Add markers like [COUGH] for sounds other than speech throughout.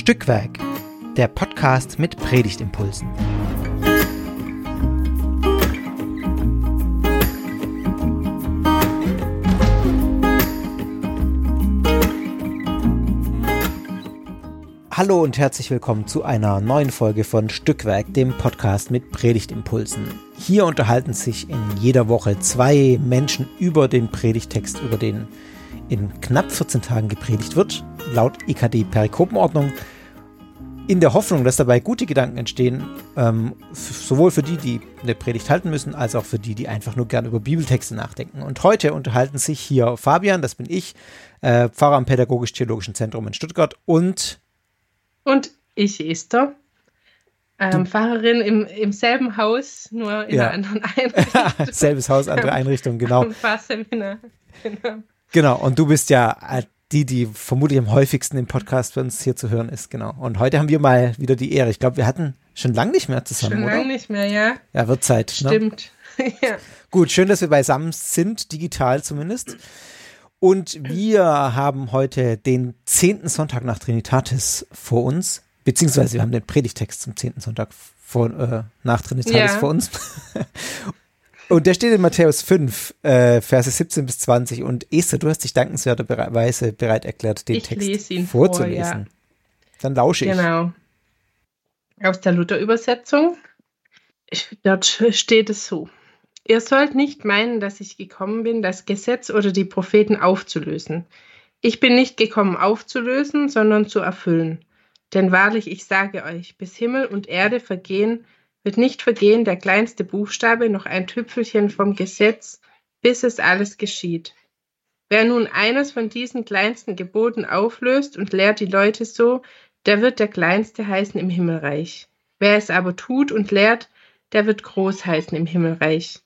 Stückwerk, der Podcast mit Predigtimpulsen. Hallo und herzlich willkommen zu einer neuen Folge von Stückwerk, dem Podcast mit Predigtimpulsen. Hier unterhalten sich in jeder Woche zwei Menschen über den Predigtext, über den in knapp 14 Tagen gepredigt wird, laut IKD Perikopenordnung, in der Hoffnung, dass dabei gute Gedanken entstehen, ähm, sowohl für die, die eine Predigt halten müssen, als auch für die, die einfach nur gern über Bibeltexte nachdenken. Und heute unterhalten sich hier Fabian, das bin ich, äh, Pfarrer am Pädagogisch-Theologischen Zentrum in Stuttgart und und ich, Esther, ähm, Pfarrerin im, im selben Haus, nur in Ja. einer anderen [LAUGHS] Einrichtung. selbes Haus, andere Einrichtung, genau. Im Pfarrseminar. Genau. Genau, und du bist ja äh, die, die vermutlich am häufigsten im Podcast für uns hier zu hören ist, genau. Und heute haben wir mal wieder die Ehre. Ich glaube, wir hatten schon lange nicht mehr zusammen, Schon lange nicht mehr, ja. Ja, wird Zeit. Ne? Stimmt. [LAUGHS] ja. Gut, schön, dass wir beisammen sind, digital zumindest. Und wir haben heute den zehnten Sonntag nach Trinitatis vor uns, beziehungsweise wir haben den Predigtext zum zehnten Sonntag vor, äh, nach Trinitatis Ja. vor uns. Und der steht in Matthäus 5, äh, Verse 17 bis 20. Und Esther, du hast dich dankenswerterweise bereit erklärt, den Ich Text lese ihn vor, vorzulesen. ja. Dann lausche ich. Genau. Aus der Luther-Übersetzung. Dort steht es so. Ihr sollt nicht meinen, dass ich gekommen bin, das Gesetz oder die Propheten aufzulösen. Ich bin nicht gekommen aufzulösen, sondern zu erfüllen. Denn wahrlich, ich sage euch, bis Himmel und Erde vergehen, wird nicht vergehen der kleinste Buchstabe noch ein Tüpfelchen vom Gesetz, bis es alles geschieht. Wer nun eines von diesen kleinsten Geboten auflöst und lehrt die Leute so, der wird der Kleinste heißen im Himmelreich. Wer es aber tut und lehrt, der wird groß heißen im Himmelreich.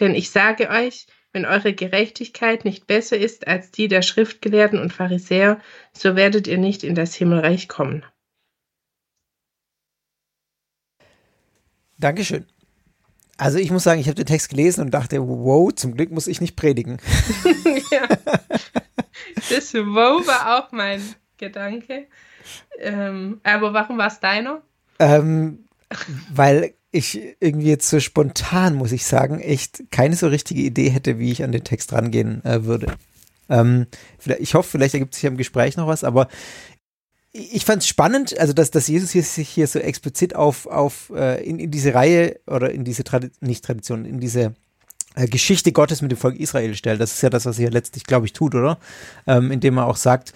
Denn ich sage euch, wenn eure Gerechtigkeit nicht besser ist als die der Schriftgelehrten und Pharisäer, so werdet ihr nicht in das Himmelreich kommen. Dankeschön. Also ich muss sagen, ich habe den Text gelesen und dachte, wow, zum Glück muss ich nicht predigen. [LAUGHS] ja. Das Wow war auch mein Gedanke. Ähm, aber warum war es deiner? Ähm, weil ich irgendwie jetzt so spontan, muss ich sagen, echt keine so richtige Idee hätte, wie ich an den Text rangehen äh, würde. Ähm, ich hoffe, vielleicht ergibt sich im Gespräch noch was, aber ich fand es spannend, also dass, dass Jesus hier, sich hier so explizit auf, auf äh, in, in diese Reihe oder in diese Tradi nicht Tradition, in diese äh, Geschichte Gottes mit dem Volk Israel stellt. Das ist ja das, was er letztlich, glaube ich, tut, oder? Ähm, indem er auch sagt,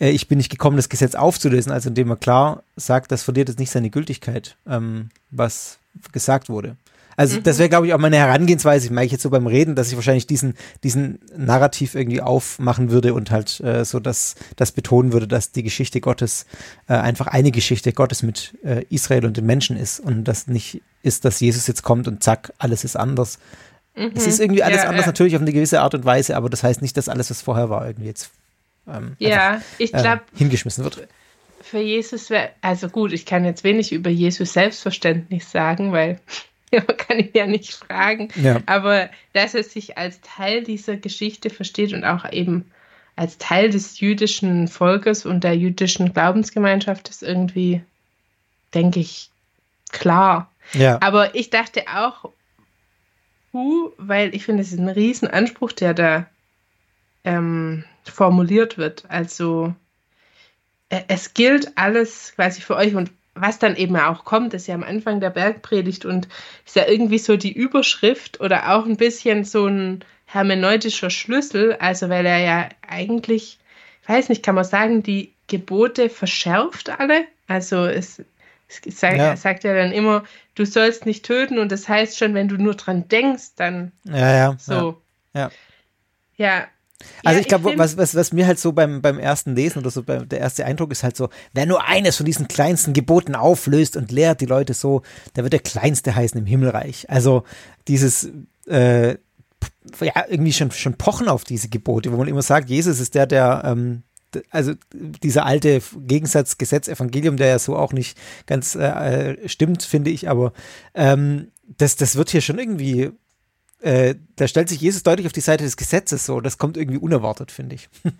äh, ich bin nicht gekommen, das Gesetz aufzulösen, also indem er klar sagt, das verliert jetzt nicht seine Gültigkeit, ähm, was gesagt wurde. Also das wäre, glaube ich, auch meine Herangehensweise, ich meine ich jetzt so beim Reden, dass ich wahrscheinlich diesen, diesen Narrativ irgendwie aufmachen würde und halt äh, so das, das betonen würde, dass die Geschichte Gottes äh, einfach eine Geschichte Gottes mit äh, Israel und den Menschen ist und das nicht ist, dass Jesus jetzt kommt und zack, alles ist anders. Es ist irgendwie alles Ja, anders, ja. natürlich auf eine gewisse Art und Weise, aber das heißt nicht, dass alles, was vorher war, irgendwie jetzt ähm, Ja, ich einfach, glaube, äh, hingeschmissen wird. für Jesus wäre, also gut, ich kann jetzt wenig über Jesus Selbstverständnis sagen, weil [LAUGHS] man kann ihn ja nicht fragen. Ja. Aber dass er sich als Teil dieser Geschichte versteht und auch eben als Teil des jüdischen Volkes und der jüdischen Glaubensgemeinschaft ist irgendwie, denke ich, klar. Ja. Aber ich dachte auch, huh, weil ich finde, es ist ein Riesenanspruch, der da ähm, formuliert wird. Also äh, es gilt alles quasi für euch und was dann eben auch kommt, ist ja am Anfang der Bergpredigt und ist ja irgendwie so die Überschrift oder auch ein bisschen so ein hermeneutischer Schlüssel, also weil er ja eigentlich, ich weiß nicht, kann man sagen, die Gebote verschärft alle. Also es, es sagt, Ja. sagt ja dann immer, du sollst nicht töten und das heißt schon, wenn du nur dran denkst, dann Ja, ja. so. Ja. Ja. Also Ja, ich glaube, was, was, was mir halt so beim, beim ersten Lesen oder so, beim, der erste Eindruck ist halt so, wer nur eines von diesen kleinsten Geboten auflöst und lehrt die Leute so, der wird der Kleinste heißen im Himmelreich. Also dieses, äh, ja, irgendwie schon, schon pochen auf diese Gebote, wo man immer sagt, Jesus ist der, der, ähm, also dieser alte Gegensatz Gesetz Evangelium, der ja so auch nicht ganz äh, äh, stimmt, finde ich, aber ähm, das, das wird hier schon irgendwie äh, da stellt sich Jesus deutlich auf die Seite des Gesetzes so. Das kommt irgendwie unerwartet, finde ich. [LAUGHS]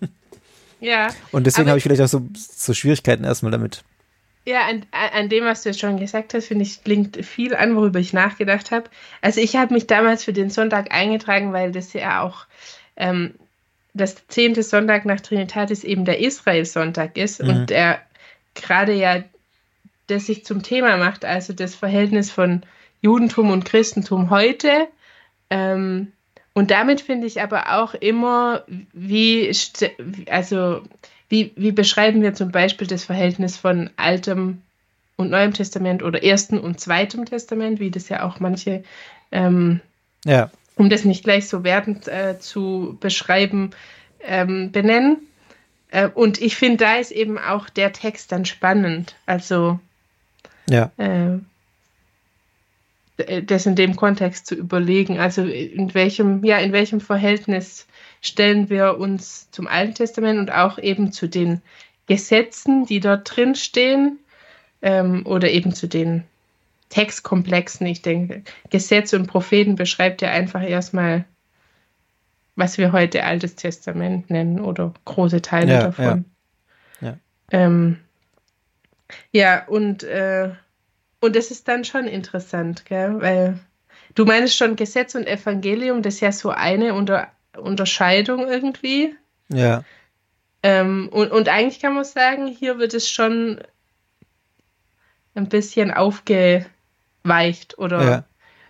Ja. Und deswegen habe ich vielleicht auch so, so Schwierigkeiten erstmal damit. Ja, an, an dem, was du jetzt schon gesagt hast, finde ich, klingt viel an, worüber ich nachgedacht habe. Also ich habe mich damals für den Sonntag eingetragen, weil das ja auch ähm, das zehnte Sonntag nach Trinitatis eben der Israel-Sonntag ist mhm. und der gerade ja das sich zum Thema macht, also das Verhältnis von Judentum und Christentum heute. Ähm, und damit finde ich aber auch immer, wie, also, wie, wie beschreiben wir zum Beispiel das Verhältnis von Altem und Neuem Testament oder Ersten und Zweitem Testament, wie das ja auch manche, ähm, ja. um das nicht gleich so wertend äh, zu beschreiben, ähm, benennen. Äh, und ich finde, da ist eben auch der Text dann spannend. Also, ja. Äh, das in dem Kontext zu überlegen. Also in welchem, ja, in welchem Verhältnis stellen wir uns zum Alten Testament und auch eben zu den Gesetzen, die dort drin stehen, ähm, oder eben zu den Textkomplexen. Ich denke, Gesetze und Propheten beschreibt ja einfach erstmal, was wir heute Altes Testament nennen oder große Teile ja, davon. Ja, ja. Ähm, ja und äh, und das ist dann schon interessant, gell? weil du meinst schon Gesetz und Evangelium, das ist ja so eine Unter Unterscheidung irgendwie. Ja. Ähm, und, und eigentlich kann man sagen, hier wird es schon ein bisschen aufgeweicht oder ja.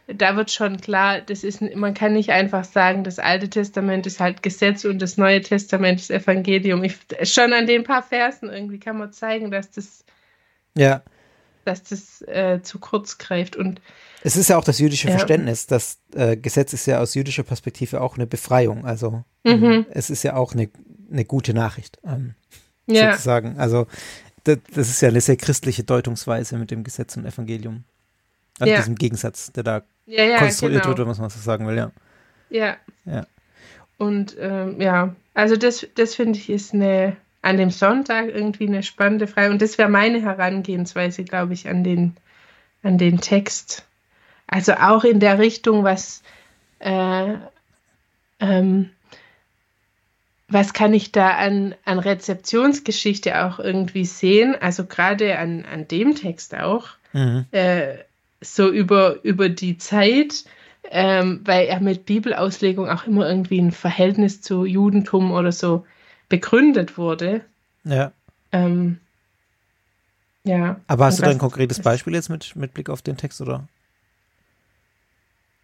da wird schon klar, das ist, man kann nicht einfach sagen, das Alte Testament ist halt Gesetz und das Neue Testament ist Evangelium. Ich, schon an den paar Versen irgendwie kann man zeigen, dass das ja dass das äh, zu kurz greift. Und es ist ja auch das jüdische ja. Verständnis. Das äh, Gesetz ist ja aus jüdischer Perspektive auch eine Befreiung. Also ähm, mhm. es ist ja auch eine, eine gute Nachricht, ähm, ja. sozusagen. Also das, das, ist ja eine sehr christliche Deutungsweise mit dem Gesetz und Evangelium. Also ja. diesem Gegensatz, der da konstruiert genau. wird, wenn man so sagen will, ja. Ja. Ja. Und ähm, ja, also das, das finde ich ist eine an dem Sonntag irgendwie eine spannende Frage. Und das wäre meine Herangehensweise, glaube ich, an den, an den Text. Also auch in der Richtung, was, äh, ähm, was kann ich da an, an Rezeptionsgeschichte auch irgendwie sehen? Also gerade an, an dem Text auch. Mhm. Äh, so über, über die Zeit, ähm, weil er mit Bibelauslegung auch immer irgendwie ein Verhältnis zu Judentum oder so begründet wurde. Ja. Ähm, ja. Aber hast du da ein konkretes Beispiel jetzt mit, mit Blick auf den Text, oder?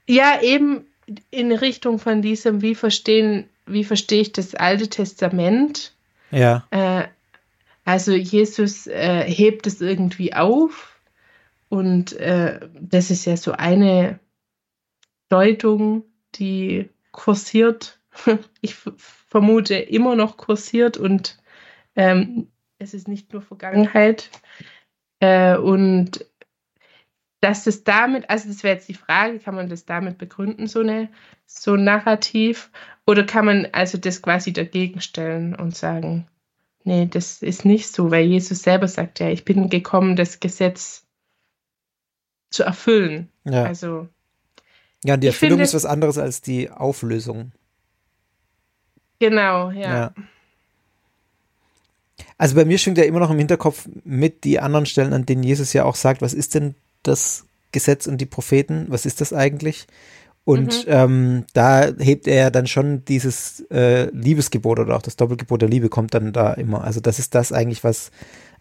Ja, eben in Richtung von diesem, wie verstehen, wie verstehe ich das Alte Testament? Ja. Äh, also Jesus äh, hebt es irgendwie auf und äh, das ist ja so eine Deutung, die kursiert. [LAUGHS] Ich vermute, immer noch kursiert und ähm, es ist nicht nur Vergangenheit. Äh, und dass es damit, also das wäre jetzt die Frage, kann man das damit begründen, so, eine, so ein Narrativ? Oder kann man also das quasi dagegen stellen und sagen, nee, das ist nicht so, weil Jesus selber sagt ja, ich bin gekommen, das Gesetz zu erfüllen. Ja. Also. Ja, die Erfüllung finde, ist was anderes als die Auflösung. Genau, ja. ja. Also bei mir schwingt ja immer noch im Hinterkopf mit die anderen Stellen, an denen Jesus ja auch sagt, was ist denn das Gesetz und die Propheten? Was ist das eigentlich? Und mhm. ähm, da hebt er dann schon dieses äh, Liebesgebot oder auch das Doppelgebot der Liebe kommt dann da immer. Also das ist das eigentlich, was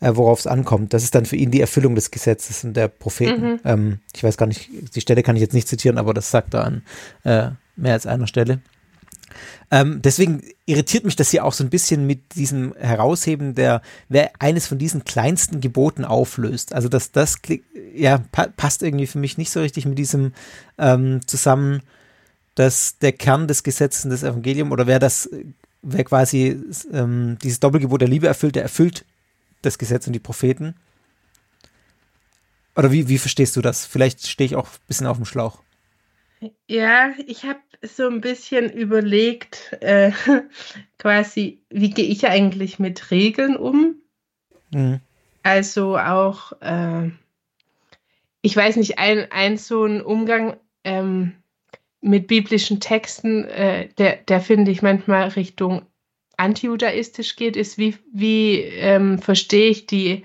äh, worauf es ankommt. Das ist dann für ihn die Erfüllung des Gesetzes und der Propheten. Mhm. Ähm, ich weiß gar nicht, die Stelle kann ich jetzt nicht zitieren, aber das sagt er an äh, mehr als einer Stelle. Ähm, deswegen irritiert mich das hier auch so ein bisschen mit diesem Herausheben, der wer eines von diesen kleinsten Geboten auflöst. Also dass das ja pa passt irgendwie für mich nicht so richtig mit diesem ähm, zusammen, dass der Kern des Gesetzes und des Evangeliums oder wer das, wer quasi ähm, dieses Doppelgebot der Liebe erfüllt, der erfüllt das Gesetz und die Propheten. Oder wie, wie verstehst du das? Vielleicht stehe ich auch ein bisschen auf dem Schlauch. Ja, ich habe so ein bisschen überlegt, äh, [LAUGHS] quasi, wie gehe ich eigentlich mit Regeln um? Mhm. Also auch, äh, ich weiß nicht, ein, ein so ein Umgang ähm, mit biblischen Texten, äh, der, der finde ich manchmal Richtung antijudaistisch geht, ist, wie, wie ähm, verstehe ich die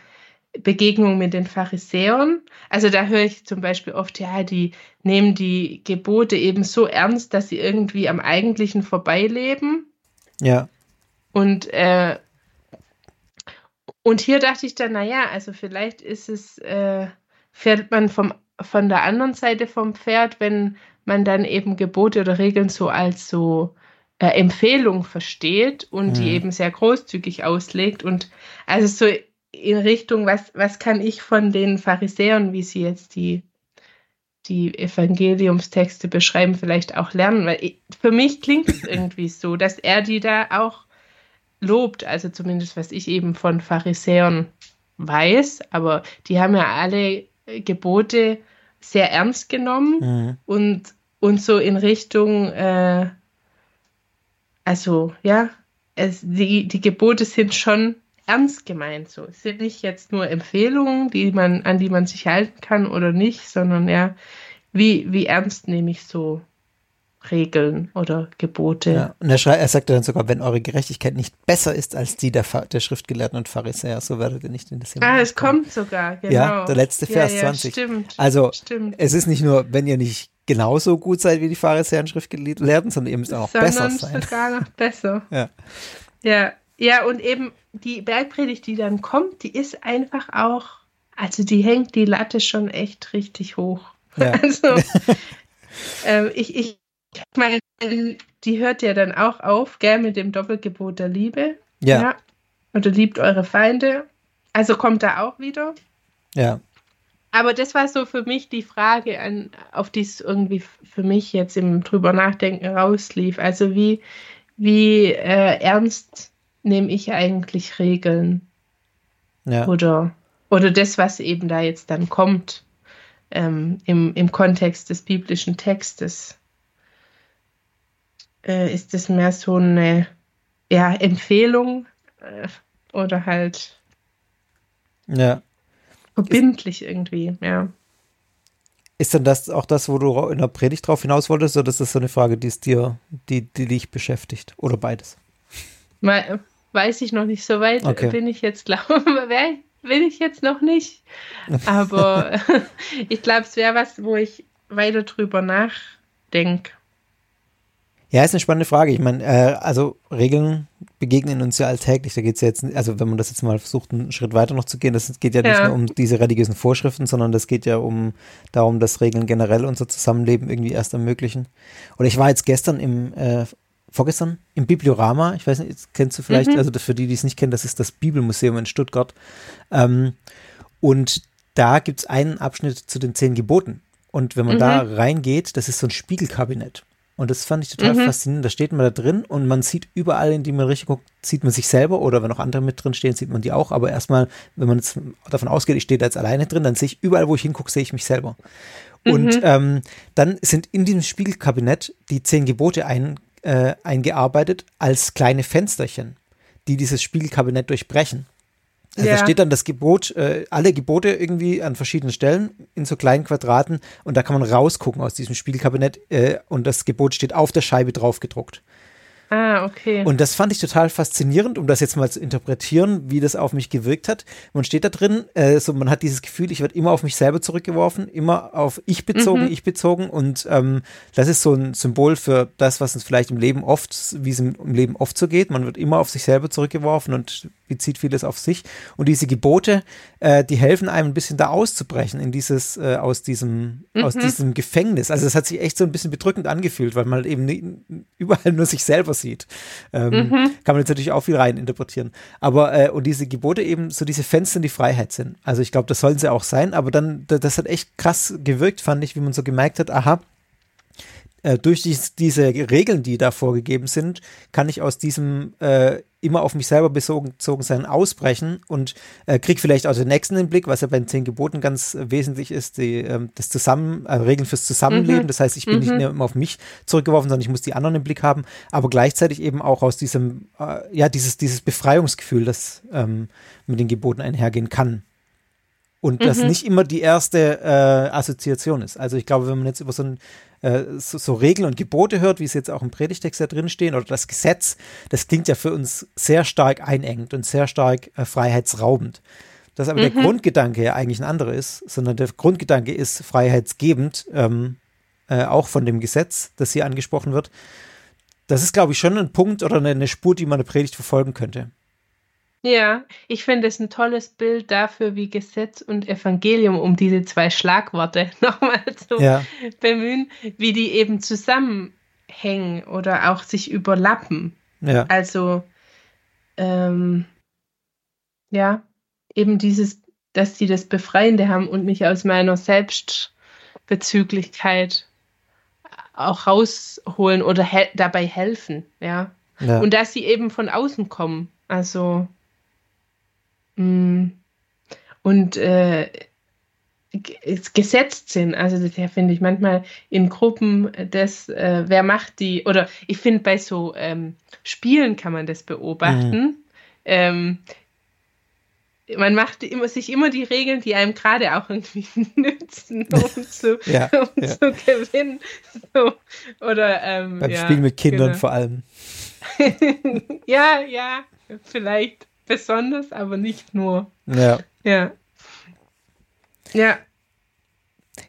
Begegnung mit den Pharisäern. Also da höre ich zum Beispiel oft, ja, die nehmen die Gebote eben so ernst, dass sie irgendwie am Eigentlichen vorbeileben. Ja. Und, äh, und hier dachte ich dann, naja, also vielleicht ist es, äh, fährt man vom, von der anderen Seite vom Pferd, wenn man dann eben Gebote oder Regeln so als so äh, Empfehlung versteht und mhm. die eben sehr großzügig auslegt. Und also so in Richtung, was, was kann ich von den Pharisäern, wie sie jetzt die, die Evangeliumstexte beschreiben, vielleicht auch lernen? Weil ich, für mich klingt es [LAUGHS] irgendwie so, dass er die da auch lobt, also zumindest was ich eben von Pharisäern weiß, aber die haben ja alle Gebote sehr ernst genommen mhm. und, und so in Richtung, äh, also ja, es, die, die Gebote sind schon ernst gemeint. So es sind nicht jetzt nur Empfehlungen, die man, an die man sich halten kann oder nicht, sondern ja, wie, wie ernst nehme ich so Regeln oder Gebote. Ja, und er, er sagte dann sogar, wenn eure Gerechtigkeit nicht besser ist als die der, der Schriftgelehrten und Pharisäer, so werdet ihr nicht in das Himmel. Ah, es kommt sogar, genau. Ja, der letzte Vers ja, 20. Stimmt, also, stimmt. es ist nicht nur, wenn ihr nicht genauso gut seid wie die Pharisäer und Schriftgelehrten, sondern ihr müsst auch sondern besser sein. sogar noch besser. [LAUGHS] ja. Ja, ja, und eben die Bergpredigt, die dann kommt, die ist einfach auch, also die hängt die Latte schon echt richtig hoch. Ja. [LAUGHS] Also, äh, ich, ich meine, die hört ja dann auch auf, gell, mit dem Doppelgebot der Liebe. Ja. ja. Oder liebt eure Feinde. Also kommt da auch wieder. Ja. Aber das war so für mich die Frage, an, auf die es irgendwie für mich jetzt im drüber nachdenken rauslief. Also wie, wie äh, ernst nehme ich eigentlich Regeln? Ja. Oder, oder das, was eben da jetzt dann kommt ähm, im, im Kontext des biblischen Textes. Äh, ist das mehr so eine ja, Empfehlung äh, oder halt ja. verbindlich ist, irgendwie, ja. Ist denn das auch das, wo du in der Predigt drauf hinaus wolltest, oder ist das so eine Frage, die es dir, die, die dich beschäftigt? Oder beides? Mal, weiß ich noch nicht so weit, okay. bin ich jetzt, glaube [LAUGHS] bin ich jetzt noch nicht. Aber [LAUGHS] ich glaube, es wäre was, wo ich weiter drüber nachdenke. Ja, ist eine spannende Frage. Ich meine, äh, also Regeln begegnen uns ja alltäglich. Da geht es ja jetzt, also wenn man das jetzt mal versucht, einen Schritt weiter noch zu gehen, das geht ja, ja, nicht nur um diese religiösen Vorschriften, sondern das geht ja um darum, dass Regeln generell unser Zusammenleben irgendwie erst ermöglichen. Und ich war jetzt gestern im äh, vorgestern im Bibliorama, ich weiß nicht, kennst du vielleicht, mhm. also für die, die es nicht kennen, das ist das Bibelmuseum in Stuttgart. Ähm, und da gibt es einen Abschnitt zu den zehn Geboten. Und wenn man mhm. da reingeht, das ist so ein Spiegelkabinett. Und das fand ich total mhm. faszinierend. Da steht man da drin und man sieht überall, in die man richtig guckt, sieht man sich selber oder wenn auch andere mit drin stehen, sieht man die auch. Aber erstmal, wenn man jetzt davon ausgeht, ich stehe da jetzt alleine drin, dann sehe ich überall, wo ich hingucke, sehe ich mich selber. Und mhm. ähm, dann sind in diesem Spiegelkabinett die zehn Gebote ein, äh, eingearbeitet als kleine Fensterchen, die dieses Spiegelkabinett durchbrechen. Also ja. Da steht dann das Gebot, äh, alle Gebote irgendwie an verschiedenen Stellen in so kleinen Quadraten und da kann man rausgucken aus diesem Spiegelkabinett äh, und das Gebot steht auf der Scheibe drauf gedruckt. Ah, okay. Und das fand ich total faszinierend, um das jetzt mal zu interpretieren, wie das auf mich gewirkt hat. Man steht da drin, äh, so, man hat dieses Gefühl, ich werde immer auf mich selber zurückgeworfen, immer auf ich bezogen, mhm. ich bezogen. Und ähm, das ist so ein Symbol für das, was uns vielleicht im Leben oft, wie es im, im Leben oft so geht. Man wird immer auf sich selber zurückgeworfen und bezieht vieles auf sich. Und diese Gebote, äh, die helfen einem ein bisschen da auszubrechen in dieses, äh, aus diesem, mhm. aus diesem Gefängnis. Also es hat sich echt so ein bisschen bedrückend angefühlt, weil man eben nie, überall nur sich selber sieht. Ähm, mhm. Kann man jetzt natürlich auch viel rein interpretieren. Aber, äh, und diese Gebote eben so diese Fenster in die Freiheit sind. Also ich glaube, das sollen sie auch sein, aber dann, das hat echt krass gewirkt, fand ich, wie man so gemerkt hat, aha, äh, durch dies, diese Regeln, die da vorgegeben sind, kann ich aus diesem äh, immer auf mich selber bezogen sein ausbrechen und äh, krieg vielleicht auch den nächsten den Blick, was ja bei den zehn Geboten ganz äh, wesentlich ist, die, ähm, das Zusammen, äh, Regeln fürs Zusammenleben. Mhm. Das heißt, ich bin mhm. nicht mehr immer auf mich zurückgeworfen, sondern ich muss die anderen im Blick haben, aber gleichzeitig eben auch aus diesem, äh, ja, dieses, dieses Befreiungsgefühl, das ähm, mit den Geboten einhergehen kann. Und das mhm. nicht immer die erste äh, Assoziation ist. Also ich glaube, wenn man jetzt über so ein äh, so, so, Regeln und Gebote hört, wie es jetzt auch im Predigtext da drin stehen, oder das Gesetz, das klingt ja für uns sehr stark einengend und sehr stark äh, freiheitsraubend. dass aber mhm. der Grundgedanke ja eigentlich ein anderer ist, sondern der Grundgedanke ist freiheitsgebend, ähm, äh, auch von dem Gesetz, das hier angesprochen wird. Das ist, glaube ich, schon ein Punkt oder eine, eine Spur, die man eine Predigt verfolgen könnte. Ja, ich finde es ein tolles Bild dafür, wie Gesetz und Evangelium, um diese zwei Schlagworte [LAUGHS] nochmal zu ja. bemühen, wie die eben zusammenhängen oder auch sich überlappen. Ja. Also, ähm, ja, eben dieses, dass sie das Befreiende haben und mich aus meiner Selbstbezüglichkeit auch rausholen oder he dabei helfen, ja? ja. Und dass sie eben von außen kommen. Also. Und äh, gesetzt sind. Also das finde ich manchmal in Gruppen das, äh, wer macht die, oder ich finde bei so ähm, Spielen kann man das beobachten. Mhm. Ähm, man macht immer, sich immer die Regeln, die einem gerade auch irgendwie [LAUGHS] nützen, um zu, [LAUGHS] ja, um ja. zu gewinnen. So. Oder, ähm, Beim ja, Spiel mit Kindern genau. vor allem. [LAUGHS] ja, ja, vielleicht besonders, aber nicht nur. Ja. Ja. Ja.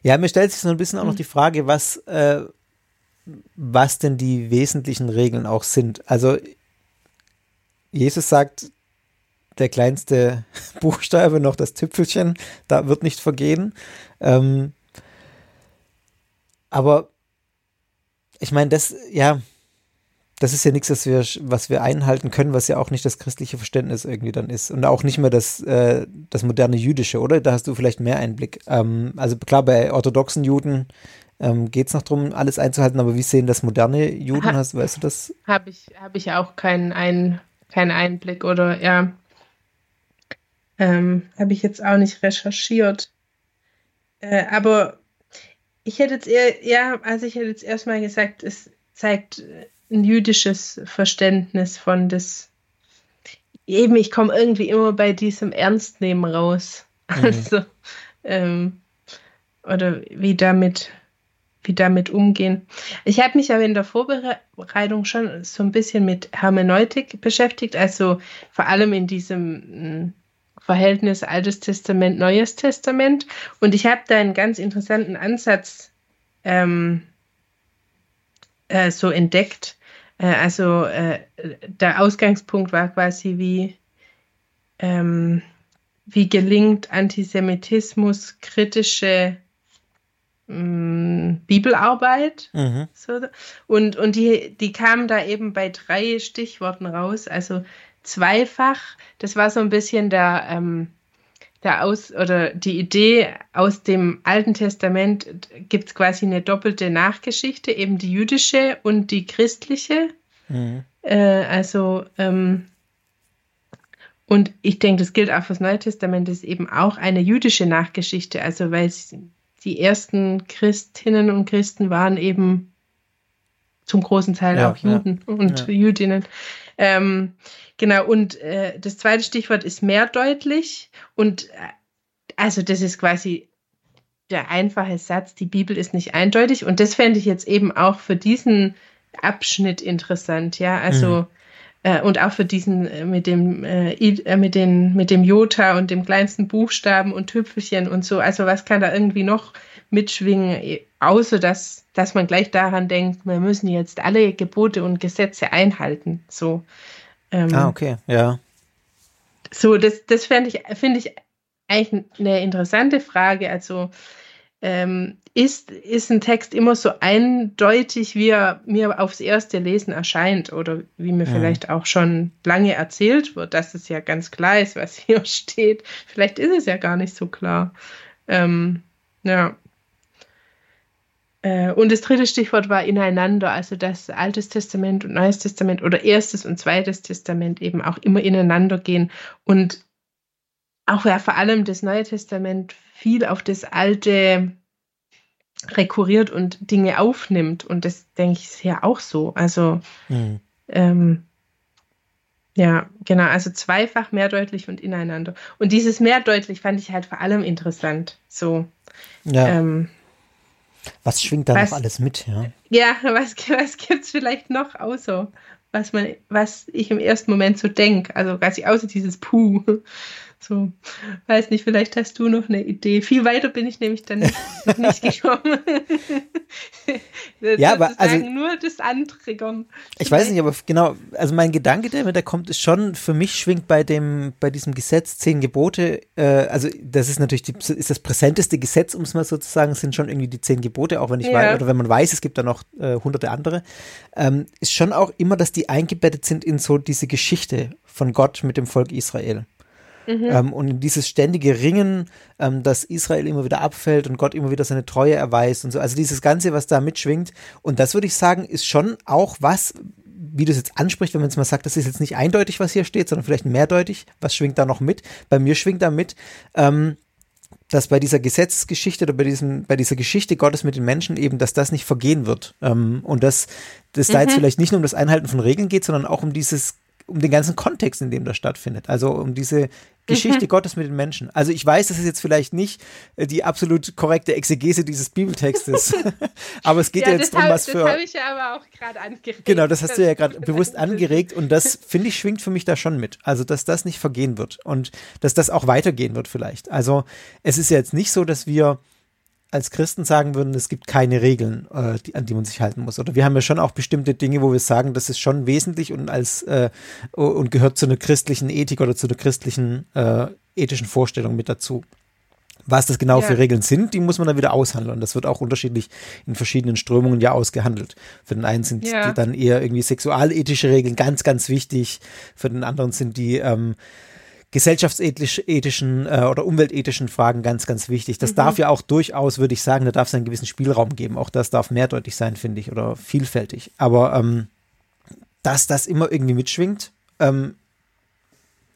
Ja, mir stellt sich so ein bisschen auch noch die Frage, was, äh, was denn die wesentlichen Regeln auch sind. Also, Jesus sagt, der kleinste [LAUGHS] Buchstabe, noch das Tüpfelchen, da wird nicht vergehen. Ähm, aber ich meine, das, ja, das ist ja nichts, was wir, was wir einhalten können, was ja auch nicht das christliche Verständnis irgendwie dann ist. Und auch nicht mehr das, äh, das moderne Jüdische, oder? Da hast du vielleicht mehr Einblick. Ähm, also klar, bei orthodoxen Juden ähm, geht es noch darum, alles einzuhalten, aber wie sehen das moderne Juden? Ha hast, weißt du das? Habe ich, hab ich auch keinen, ein, keinen Einblick oder ja. Ähm, Habe ich jetzt auch nicht recherchiert. Äh, aber ich hätte jetzt eher, ja, also ich hätte jetzt erstmal gesagt, es zeigt ein jüdisches Verständnis von das. Eben, ich komme irgendwie immer bei diesem Ernstnehmen raus. Mhm. Also, ähm, oder wie damit, wie damit umgehen. Ich habe mich aber in der Vorbereitung schon so ein bisschen mit Hermeneutik beschäftigt, also vor allem in diesem hm, Verhältnis Altes Testament, Neues Testament. Und ich habe da einen ganz interessanten Ansatz ähm, äh, so entdeckt, also äh, der Ausgangspunkt war quasi, wie, ähm, wie gelingt Antisemitismus kritische mm, Bibelarbeit. Mhm. So. Und, und die, die kamen da eben bei drei Stichworten raus. Also zweifach, das war so ein bisschen der, ähm, der Aus oder die Idee aus dem Alten Testament gibt es quasi eine doppelte Nachgeschichte, eben die jüdische und die christliche. Mhm. Äh, also ähm, und ich denke, das gilt auch fürs Neue Testament, ist eben auch eine jüdische Nachgeschichte, also weil die ersten Christinnen und Christen waren eben zum großen Teil ja, auch Juden ja, und ja. Jüdinnen. Ähm, genau, und äh, das zweite Stichwort ist mehrdeutlich. Und äh, also das ist quasi der einfache Satz, die Bibel ist nicht eindeutig. Und das fände ich jetzt eben auch für diesen Abschnitt interessant, ja. Also mhm. äh, und auch für diesen äh, mit dem äh, äh, mit den mit dem Jota und dem kleinsten Buchstaben und Tüpfelchen und so. Also was kann da irgendwie noch mitschwingen, außer dass dass man gleich daran denkt, wir müssen jetzt alle Gebote und Gesetze einhalten. So. Ähm, ah, okay, ja. So, das, das finde ich, finde ich eigentlich eine interessante Frage. Also, ähm, ist, ist ein Text immer so eindeutig, wie er mir aufs erste Lesen erscheint oder wie mir ja. vielleicht auch schon lange erzählt wird, dass es ja ganz klar ist, was [LAUGHS] hier steht. Vielleicht ist es ja gar nicht so klar. Ähm, ja. Äh, und das dritte Stichwort war ineinander, also dass Altes Testament und Neues Testament oder Erstes und Zweites Testament eben auch immer ineinander gehen und auch ja vor allem das Neue Testament viel auf das Alte rekurriert und Dinge aufnimmt und das denke ich ist ja auch so. Also mhm. ähm, ja, genau, also zweifach mehrdeutlich und ineinander. Und dieses mehrdeutlich fand ich halt vor allem interessant. So. Ja. Ähm, was schwingt da was, noch alles mit, ja? Ja, was, was gibt es vielleicht noch außer, was man, was ich im ersten Moment so denke, also quasi außer dieses Puh. So, weiß nicht, vielleicht hast du noch eine Idee. Viel weiter bin ich nämlich dann nicht, noch nicht [LAUGHS] gekommen. ja, [LAUGHS] aber also nur das Antriggern. Ich weiß nicht, aber genau, also mein Gedanke, der mir da kommt, ist schon, für mich schwingt bei dem, bei diesem Gesetz zehn Gebote, äh, also das ist natürlich die, ist das präsenteste Gesetz, um es mal so zu sagen, sind schon irgendwie die zehn Gebote, auch wenn ich ja. weiß, oder wenn man weiß, es gibt da noch äh, hunderte andere, ähm, ist schon auch immer, dass die eingebettet sind in so diese Geschichte von Gott mit dem Volk Israel. Mhm. Ähm, und dieses ständige Ringen, ähm, dass Israel immer wieder abfällt und Gott immer wieder seine Treue erweist und so. Also dieses Ganze, was da mitschwingt. Und das würde ich sagen, ist schon auch was, wie du es jetzt ansprichst, wenn man jetzt mal sagt, das ist jetzt nicht eindeutig, was hier steht, sondern vielleicht mehrdeutig. Was schwingt da noch mit? Bei mir schwingt da mit, ähm, dass bei dieser Gesetzesgeschichte oder bei diesem, bei dieser Geschichte Gottes mit den Menschen eben, dass das nicht vergehen wird. Ähm, und dass das mhm. da jetzt mhm. vielleicht nicht nur um das Einhalten von Regeln geht, sondern auch um dieses um den ganzen Kontext, in dem das stattfindet. Also um diese Geschichte. [LAUGHS] Gottes mit den Menschen. Also ich weiß, das ist jetzt vielleicht nicht äh, die absolut korrekte Exegese dieses Bibeltextes, [LAUGHS] [LAUGHS] aber es geht ja, ja jetzt darum, was für. Das habe ich ja aber auch gerade angeregt. Genau, das hast du ja gerade bewusst angeregt und das finde ich schwingt für mich da schon mit. Also dass das nicht vergehen wird und dass das auch weitergehen wird vielleicht. Also es ist ja jetzt nicht so, dass wir als Christen sagen würden, es gibt keine Regeln, äh, die, an die man sich halten muss. Oder wir haben ja schon auch bestimmte Dinge, wo wir sagen, das ist schon wesentlich und als äh, und gehört zu einer christlichen Ethik oder zu einer christlichen äh, ethischen Vorstellung mit dazu. Was das genau ja. für Regeln sind, die muss man dann wieder aushandeln. Und das wird auch unterschiedlich in verschiedenen Strömungen ja ausgehandelt. Für den einen sind ja. dann eher irgendwie sexualethische Regeln ganz, ganz wichtig. Für den anderen sind die ähm, gesellschaftsethischen äh, oder umweltethischen Fragen ganz, ganz wichtig. Das mhm. darf ja auch durchaus, würde ich sagen, da darf es einen gewissen Spielraum geben. Auch das darf mehrdeutig sein, finde ich, oder vielfältig. Aber ähm, dass das immer irgendwie mitschwingt, ähm,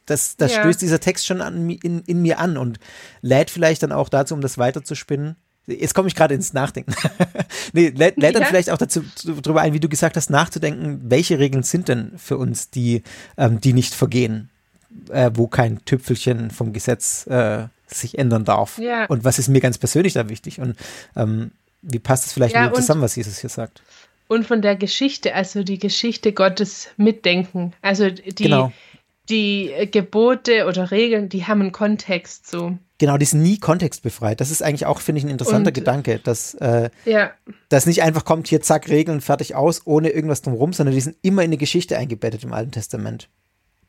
das, das ja. stößt dieser Text schon an, in, in mir an und lädt vielleicht dann auch dazu, um das weiterzuspinnen. Jetzt komme ich gerade ins Nachdenken. [LAUGHS] nee, lädt, ja. dann vielleicht auch dazu darüber ein, wie du gesagt hast, nachzudenken, welche Regeln sind denn für uns, die, ähm, die nicht vergehen? Äh, wo kein Tüpfelchen vom Gesetz äh, sich ändern darf. Ja. Und was ist mir ganz persönlich da wichtig? Und ähm, wie passt es vielleicht ja, mit zusammen, was Jesus hier sagt? Und von der Geschichte, also die Geschichte Gottes mitdenken. Also die, genau. die Gebote oder Regeln, die haben einen Kontext so. Genau, die sind nie kontextbefreit. Das ist eigentlich auch, finde ich, ein interessanter und, Gedanke, dass äh, ja. das nicht einfach kommt, hier zack, Regeln, fertig aus, ohne irgendwas drumherum, sondern die sind immer in eine Geschichte eingebettet im Alten Testament.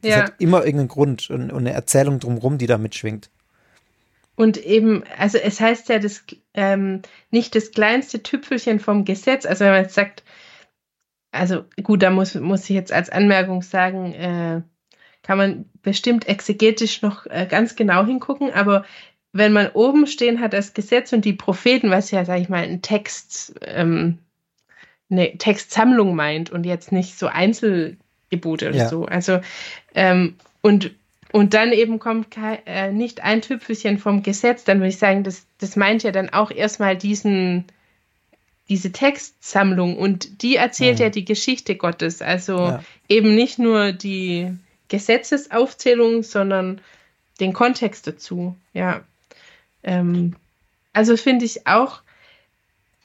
Das ja. hat immer irgendeinen Grund und, und eine Erzählung drumherum, die da mitschwingt. Und eben, also es heißt ja das, ähm, nicht das kleinste Tüpfelchen vom Gesetz. Also wenn man jetzt sagt, also gut, da muss, muss ich jetzt als Anmerkung sagen, äh, kann man bestimmt exegetisch noch äh, ganz genau hingucken, aber wenn man oben stehen hat das Gesetz und die Propheten, was ja, sag ich mal, ein Text, ähm, eine Textsammlung meint und jetzt nicht so Einzel Gebote oder ja. so. Also, ähm, und, und dann eben kommt kein, äh, nicht ein Tüpfelchen vom Gesetz, dann würde ich sagen, das, das meint ja dann auch erstmal diesen, diese Textsammlung und die erzählt mhm. ja die Geschichte Gottes. Also ja. eben nicht nur die Gesetzesaufzählung, sondern den Kontext dazu. Ja. Ähm, also finde ich auch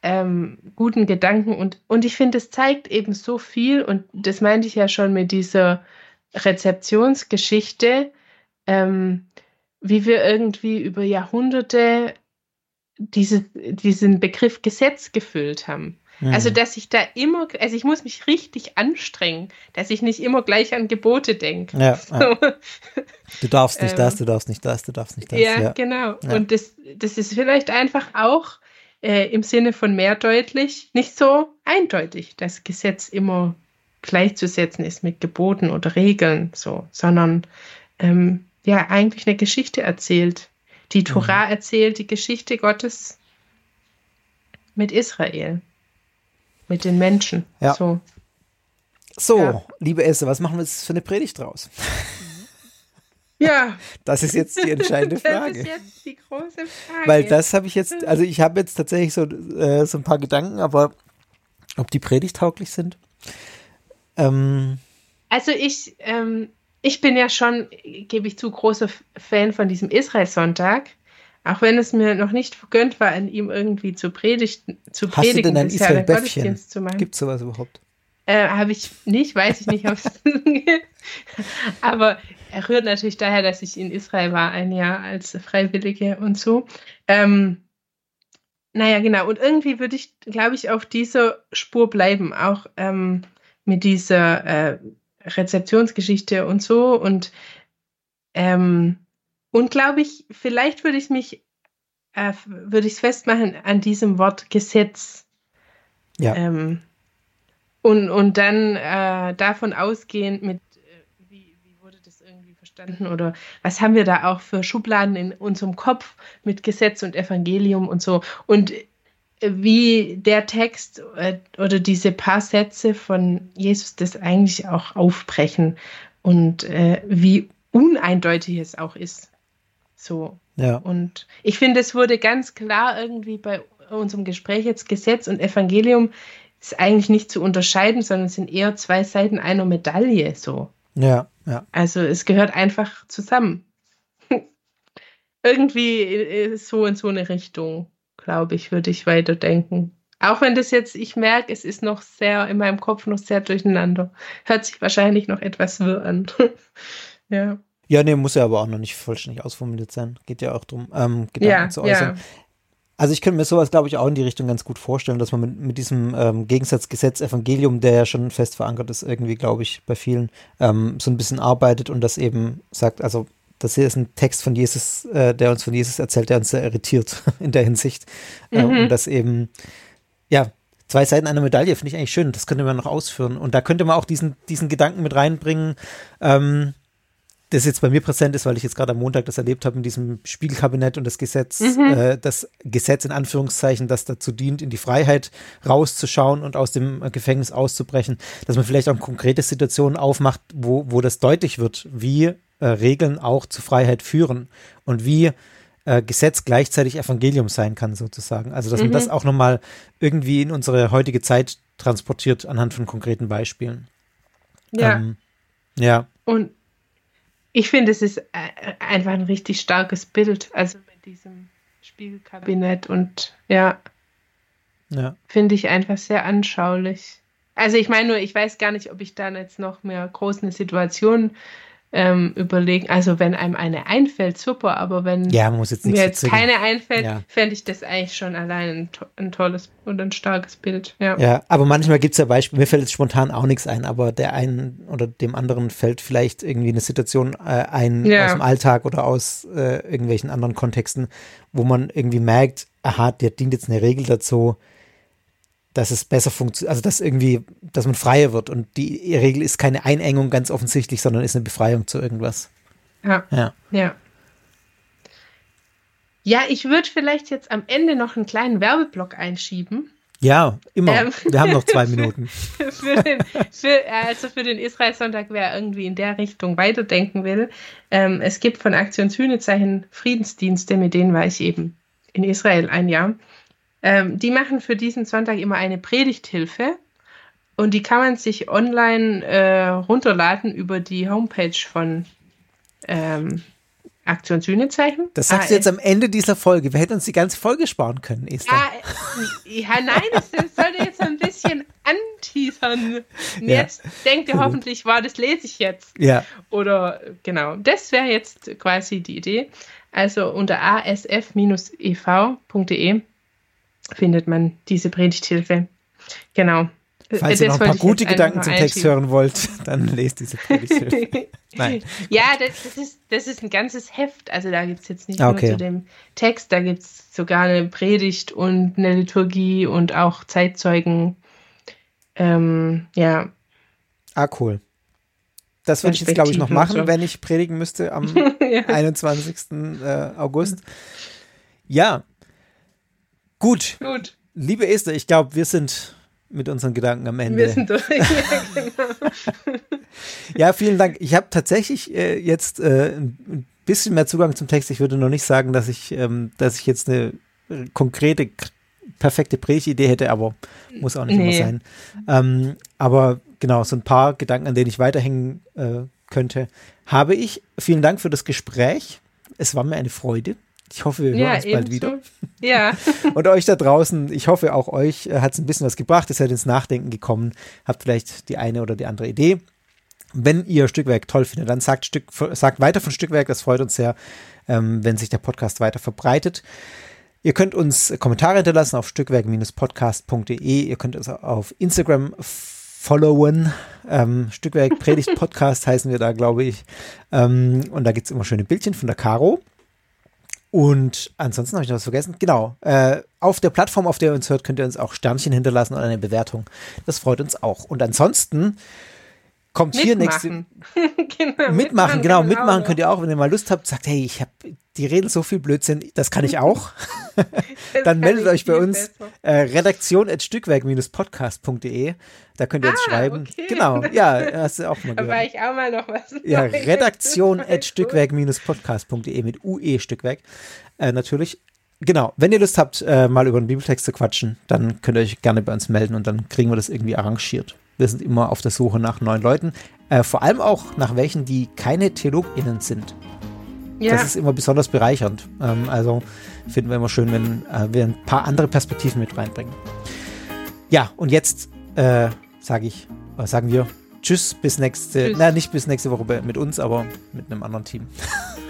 ähm, guten Gedanken und, und ich finde, es zeigt eben so viel und das meinte ich ja schon mit dieser Rezeptionsgeschichte, ähm, wie wir irgendwie über Jahrhunderte diese, diesen Begriff Gesetz gefüllt haben. Mhm. Also, dass ich da immer, also ich muss mich richtig anstrengen, dass ich nicht immer gleich an Gebote denke. Ja, so. [LAUGHS] ja. Du darfst nicht das, ähm, du darfst nicht das, du darfst nicht das. Ja, ja. genau. Und das, das ist vielleicht einfach auch äh, im Sinne von mehrdeutlich nicht so eindeutig, dass Gesetz immer gleichzusetzen ist mit Geboten oder Regeln, so, sondern ähm, ja eigentlich eine Geschichte erzählt. Die mhm. Tora mhm. erzählt die Geschichte Gottes mit Israel, mit den Menschen. Ja. So, so ja. liebe Esse, was machen wir jetzt für eine Predigt draus? [LAUGHS] Ja. Das ist jetzt die [LAUGHS] entscheidende Frage. Das ist jetzt die große Frage. Weil das habe ich jetzt, also ich habe jetzt tatsächlich so, äh, so ein paar Gedanken, aber ob die predigtauglich sind? Ähm, also ich, ähm, ich bin ja schon, gebe ich zu, großer Fan von diesem Israel-Sonntag. Auch wenn es mir noch nicht vergönnt war, an ihm irgendwie zu, predigt, zu predigen. Hast du denn ein Israel-Böffchen? Gibt es sowas überhaupt? Äh, Habe ich nicht, weiß ich nicht, [LAUGHS] aber er rührt natürlich daher, dass ich in Israel war, ein Jahr als Freiwillige und so. Ähm, naja, genau. Und irgendwie würde ich, glaube ich, auf dieser Spur bleiben, auch ähm, mit dieser äh, Rezeptionsgeschichte und so. Und, ähm, und glaube ich, vielleicht würde ich mich, äh, würde ich es festmachen an diesem Wort Gesetz. Ja. Ähm, und, und dann äh, davon ausgehend mit, äh, wie, wie wurde das irgendwie verstanden oder was haben wir da auch für Schubladen in unserem Kopf mit Gesetz und Evangelium und so. Und äh, wie der Text äh, oder diese paar Sätze von Jesus das eigentlich auch aufbrechen und äh, wie uneindeutig es auch ist. So. Ja. Und ich finde, es wurde ganz klar irgendwie bei unserem Gespräch jetzt Gesetz und Evangelium ist eigentlich nicht zu unterscheiden, sondern es sind eher zwei Seiten einer Medaille so. Ja, ja. Also es gehört einfach zusammen. [LAUGHS] Irgendwie so in so eine Richtung, glaube ich, würde ich weiterdenken. Auch wenn das jetzt, ich merke, es ist noch sehr in meinem Kopf noch sehr durcheinander. Hört sich wahrscheinlich noch etwas wirr an. [LAUGHS] ja. Ja, nee, muss ja aber auch noch nicht vollständig ausformuliert sein. Geht ja auch darum, ähm, Gedanken Ja, zu äußern. ja. Also ich könnte mir sowas, glaube ich, auch in die Richtung ganz gut vorstellen, dass man mit, mit diesem ähm, Gegensatzgesetz Evangelium, der ja schon fest verankert ist, irgendwie, glaube ich, bei vielen, ähm, so ein bisschen arbeitet und das eben sagt, also das hier ist ein Text von Jesus, äh, der uns von Jesus erzählt, der uns sehr irritiert [LAUGHS] in der Hinsicht. Äh, Mhm. und das eben, ja, zwei Seiten einer Medaille finde ich eigentlich schön. Das könnte man noch ausführen. Und da könnte man auch diesen, diesen Gedanken mit reinbringen, ähm, das jetzt bei mir präsent ist, weil ich jetzt gerade am Montag das erlebt habe mit diesem Spiegelkabinett und das Gesetz, Mhm. äh, das Gesetz in Anführungszeichen, das dazu dient, in die Freiheit rauszuschauen und aus dem Gefängnis auszubrechen, dass man vielleicht auch konkrete Situationen aufmacht, wo, wo das deutlich wird, wie äh, Regeln auch zu Freiheit führen und wie äh, Gesetz gleichzeitig Evangelium sein kann, sozusagen. Also, dass man Mhm. das auch nochmal irgendwie in unsere heutige Zeit transportiert anhand von konkreten Beispielen. Ja. Ähm, ja, Und ich finde, es ist äh, einfach ein richtig starkes Bild, also mit diesem Spiegelkabinett und ja, ja. finde ich einfach sehr anschaulich. Also ich meine nur, ich weiß gar nicht, ob ich dann jetzt noch mehr groß eine Situation ähm, überlegen. Also wenn einem eine einfällt, super, aber wenn Ja, jetzt mir jetzt erzählen. keine einfällt, Ja. fände ich das eigentlich schon allein ein, to ein tolles und ein starkes Bild. Ja. Ja, aber manchmal gibt es ja Beispiele, mir fällt jetzt spontan auch nichts ein, aber der einen oder dem anderen fällt vielleicht irgendwie eine Situation äh, ein Ja. aus dem Alltag oder aus äh, irgendwelchen anderen Kontexten, wo man irgendwie merkt, aha, der dient jetzt eine Regel dazu, dass es besser funktioniert, also dass irgendwie, dass man freier wird und die Regel ist keine Einengung ganz offensichtlich, sondern ist eine Befreiung zu irgendwas. Ja. Ja. Ja. Ja, ich würde vielleicht jetzt am Ende noch einen kleinen Werbeblock einschieben. Ja, immer. Ähm. Wir haben noch zwei Minuten. [LAUGHS] für den, für, also für den Israel-Sonntag, wer irgendwie in der Richtung weiterdenken will. Ähm, es gibt von Aktion Sühnezeichen Friedensdienste, mit denen war ich eben in Israel ein Jahr. Ähm, die machen für diesen Sonntag immer eine Predigthilfe und die kann man sich online äh, runterladen über die Homepage von ähm, Aktion Sühnezeichen. Das sagst du jetzt am Ende dieser Folge. Wir hätten uns die ganze Folge sparen können, Esther. Ja, äh, ja, nein, das, das sollte jetzt so ein bisschen anteasern. Ja. Jetzt denkt ihr [LAUGHS] hoffentlich, wow, das lese ich jetzt. Ja, Oder genau, das wäre jetzt quasi die Idee. Also unter asf-ev.de findet man diese Predigthilfe. Genau. falls Das ihr noch ein paar gute Gedanken zum Text hören wollt, [LAUGHS] dann lest diese Predigthilfe. [LAUGHS] Nein. Ja, das, das, ist, das ist ein ganzes Heft. Also da gibt es jetzt nicht okay. nur zu dem Text, da gibt es sogar eine Predigt und eine Liturgie und auch Zeitzeugen. Ähm, ja, Ah, cool. Das würde ich jetzt, glaube ich, noch machen, so. wenn ich predigen müsste am [LAUGHS] ja. 21. äh, August. Ja. Gut. gut. Liebe Esther, ich glaube, wir sind mit unseren Gedanken am Ende. Wir sind durch. [LAUGHS] ja, genau. Ja, vielen Dank. Ich habe tatsächlich äh, jetzt äh, ein bisschen mehr Zugang zum Text. Ich würde noch nicht sagen, dass ich, ähm, dass ich jetzt eine äh, konkrete, perfekte Predigidee hätte, aber muss auch nicht Nee. immer sein. Ähm, aber genau, so ein paar Gedanken, an denen ich weiterhängen äh, könnte, habe ich. Vielen Dank für das Gespräch. Es war mir eine Freude, Ich hoffe, wir hören Ja, uns bald ebenso. wieder. Ja, [LAUGHS] Und euch da draußen, ich hoffe, auch euch hat es ein bisschen was gebracht. Ihr seid ins Nachdenken gekommen, habt vielleicht die eine oder die andere Idee. Wenn ihr Stückwerk toll findet, dann sagt, Stück, sagt weiter von Stückwerk, das freut uns sehr, ähm, wenn sich der Podcast weiter verbreitet. Ihr könnt uns Kommentare hinterlassen auf stückwerk-podcast.de. Ihr könnt uns auf Instagram followen. Ähm, Stückwerk Predigt Podcast [LAUGHS] heißen wir da, glaube ich. Ähm, und da gibt es immer schöne Bildchen von der Caro. Und ansonsten habe ich noch was vergessen. Genau. Äh, auf der Plattform, auf der ihr uns hört, könnt ihr uns auch Sternchen hinterlassen oder eine Bewertung. Das freut uns auch. Und ansonsten kommt hier nächste. mitmachen. [LAUGHS] genau, Mitmachen, genau, man mitmachen könnt ihr auch, wenn ihr mal Lust habt, sagt, hey, ich habe, die reden so viel Blödsinn, das kann ich auch. [LAUGHS] Dann meldet euch bei uns äh, redaktion.stückwerk-podcast.de. Da könnt ihr uns Ah, schreiben. okay. Genau, [LAUGHS] ja, hast du auch mal Da gehört. war ich auch mal noch was. Ja, Neues. redaktion.stückwerk-podcast.de mit UE Stückwerk. Äh, natürlich. Genau, wenn ihr Lust habt, äh, mal über den Bibeltext zu quatschen, dann könnt ihr euch gerne bei uns melden und dann kriegen wir das irgendwie arrangiert. Wir sind immer auf der Suche nach neuen Leuten. Äh, vor allem auch nach welchen, die keine TheologInnen sind. Ja, Das ist immer besonders bereichernd. Ähm, also finden wir immer schön, wenn äh, wir ein paar andere Perspektiven mit reinbringen. Ja, und jetzt äh, sage ich, äh, sagen wir Tschüss, bis nächste, Tschüss. na nicht bis nächste Woche mit uns, aber mit einem anderen Team.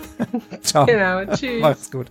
[LAUGHS] Ciao. genau. Tschüss. Macht's gut.